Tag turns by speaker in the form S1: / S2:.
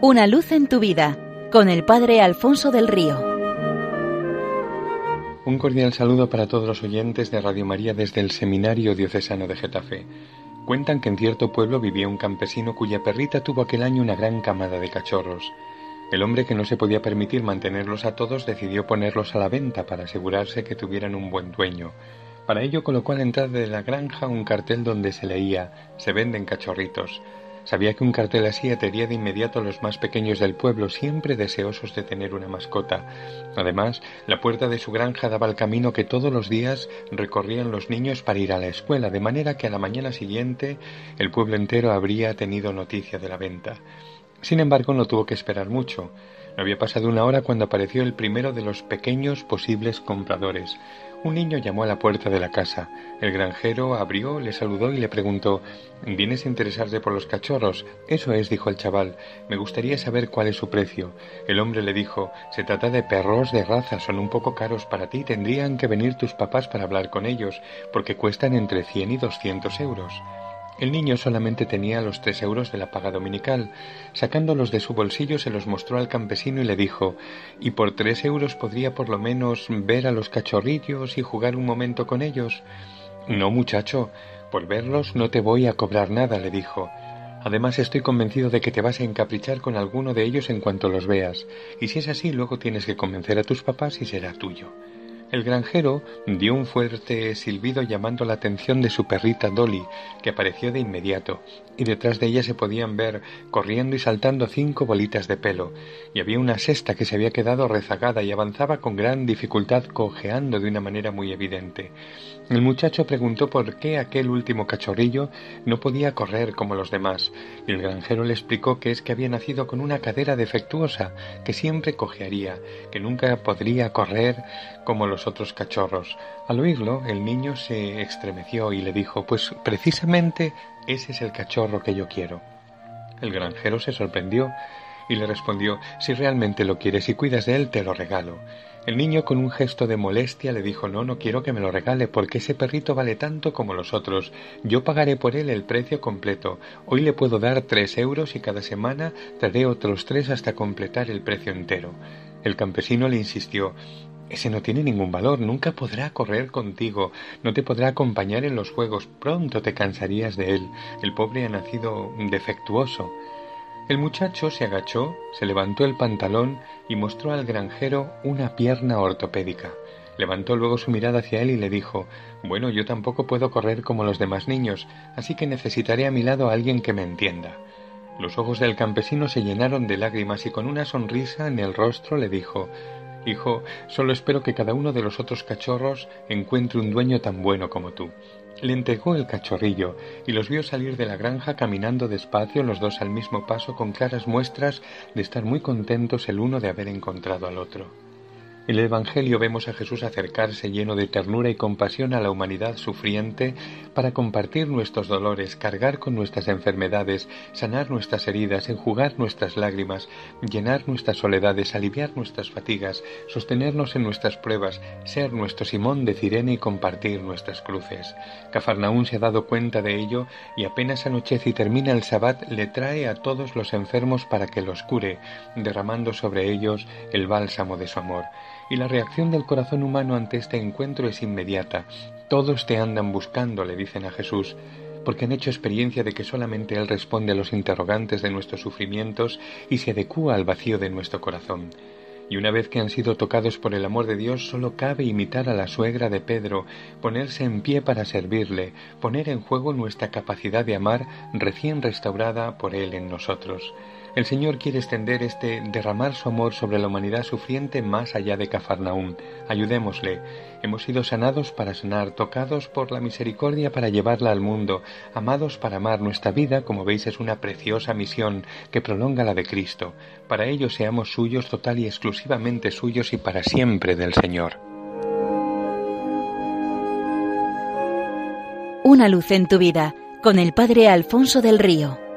S1: Una luz en tu vida con el Padre Alfonso del Río.
S2: Un cordial saludo para todos los oyentes de Radio María desde el Seminario Diocesano de Getafe. Cuentan que en cierto pueblo vivía un campesino cuya perrita tuvo aquel año una gran camada de cachorros. El hombre que no se podía permitir mantenerlos a todos decidió ponerlos a la venta para asegurarse que tuvieran un buen dueño. Para ello colocó a la entrada de la granja un cartel donde se leía Se venden cachorritos. Sabía que un cartel así atraería de inmediato a los más pequeños del pueblo, siempre deseosos de tener una mascota. Además, la puerta de su granja daba al camino que todos los días recorrían los niños para ir a la escuela, de manera que a la mañana siguiente el pueblo entero habría tenido noticia de la venta. Sin embargo, no tuvo que esperar mucho. No había pasado una hora cuando apareció el primero de los pequeños posibles compradores. Un niño llamó a la puerta de la casa. El granjero abrió, le saludó y le preguntó ¿Vienes a interesarte por los cachorros? Eso es, dijo el chaval. Me gustaría saber cuál es su precio. El hombre le dijo Se trata de perros de raza, son un poco caros para ti. Tendrían que venir tus papás para hablar con ellos, porque cuestan entre cien y doscientos euros. El niño solamente tenía los tres euros de la paga dominical. Sacándolos de su bolsillo se los mostró al campesino y le dijo ¿Y por tres euros podría por lo menos ver a los cachorrillos y jugar un momento con ellos? No, muchacho, por verlos no te voy a cobrar nada, le dijo. Además estoy convencido de que te vas a encaprichar con alguno de ellos en cuanto los veas, y si es así luego tienes que convencer a tus papás y será tuyo. El granjero dio un fuerte silbido llamando la atención de su perrita Dolly, que apareció de inmediato, y detrás de ella se podían ver corriendo y saltando cinco bolitas de pelo, y había una sexta que se había quedado rezagada y avanzaba con gran dificultad cojeando de una manera muy evidente. El muchacho preguntó por qué aquel último cachorrillo no podía correr como los demás, y el granjero le explicó que es que había nacido con una cadera defectuosa, que siempre cojearía, que nunca podría correr como los otros cachorros. Al oírlo, el niño se estremeció y le dijo Pues precisamente ese es el cachorro que yo quiero. El granjero se sorprendió y le respondió Si realmente lo quieres y cuidas de él, te lo regalo. El niño con un gesto de molestia le dijo No, no quiero que me lo regale, porque ese perrito vale tanto como los otros. Yo pagaré por él el precio completo. Hoy le puedo dar tres euros y cada semana daré otros tres hasta completar el precio entero. El campesino le insistió ese no tiene ningún valor, nunca podrá correr contigo, no te podrá acompañar en los juegos, pronto te cansarías de él. El pobre ha nacido defectuoso. El muchacho se agachó, se levantó el pantalón y mostró al granjero una pierna ortopédica. Levantó luego su mirada hacia él y le dijo Bueno, yo tampoco puedo correr como los demás niños, así que necesitaré a mi lado a alguien que me entienda. Los ojos del campesino se llenaron de lágrimas y con una sonrisa en el rostro le dijo Hijo, solo espero que cada uno de los otros cachorros encuentre un dueño tan bueno como tú. Le entregó el cachorrillo y los vio salir de la granja caminando despacio los dos al mismo paso con claras muestras de estar muy contentos el uno de haber encontrado al otro. En el Evangelio vemos a Jesús acercarse lleno de ternura y compasión a la humanidad sufriente para compartir nuestros dolores, cargar con nuestras enfermedades, sanar nuestras heridas, enjugar nuestras lágrimas, llenar nuestras soledades, aliviar nuestras fatigas, sostenernos en nuestras pruebas, ser nuestro Simón de Cirene y compartir nuestras cruces. Cafarnaún se ha dado cuenta de ello y apenas anochece y termina el sabbat le trae a todos los enfermos para que los cure, derramando sobre ellos el bálsamo de su amor y la reacción del corazón humano ante este encuentro es inmediata. Todos te andan buscando, le dicen a Jesús, porque han hecho experiencia de que solamente Él responde a los interrogantes de nuestros sufrimientos y se adecúa al vacío de nuestro corazón. Y una vez que han sido tocados por el amor de Dios, solo cabe imitar a la suegra de Pedro, ponerse en pie para servirle, poner en juego nuestra capacidad de amar recién restaurada por Él en nosotros. El Señor quiere extender este derramar su amor sobre la humanidad sufriente más allá de Cafarnaúm. Ayudémosle. Hemos sido sanados para sanar, tocados por la misericordia para llevarla al mundo, amados para amar. Nuestra vida, como veis, es una preciosa misión que prolonga la de Cristo. Para ello seamos suyos total y exclusivamente suyos y para siempre del Señor.
S1: Una luz en tu vida con el Padre Alfonso del Río.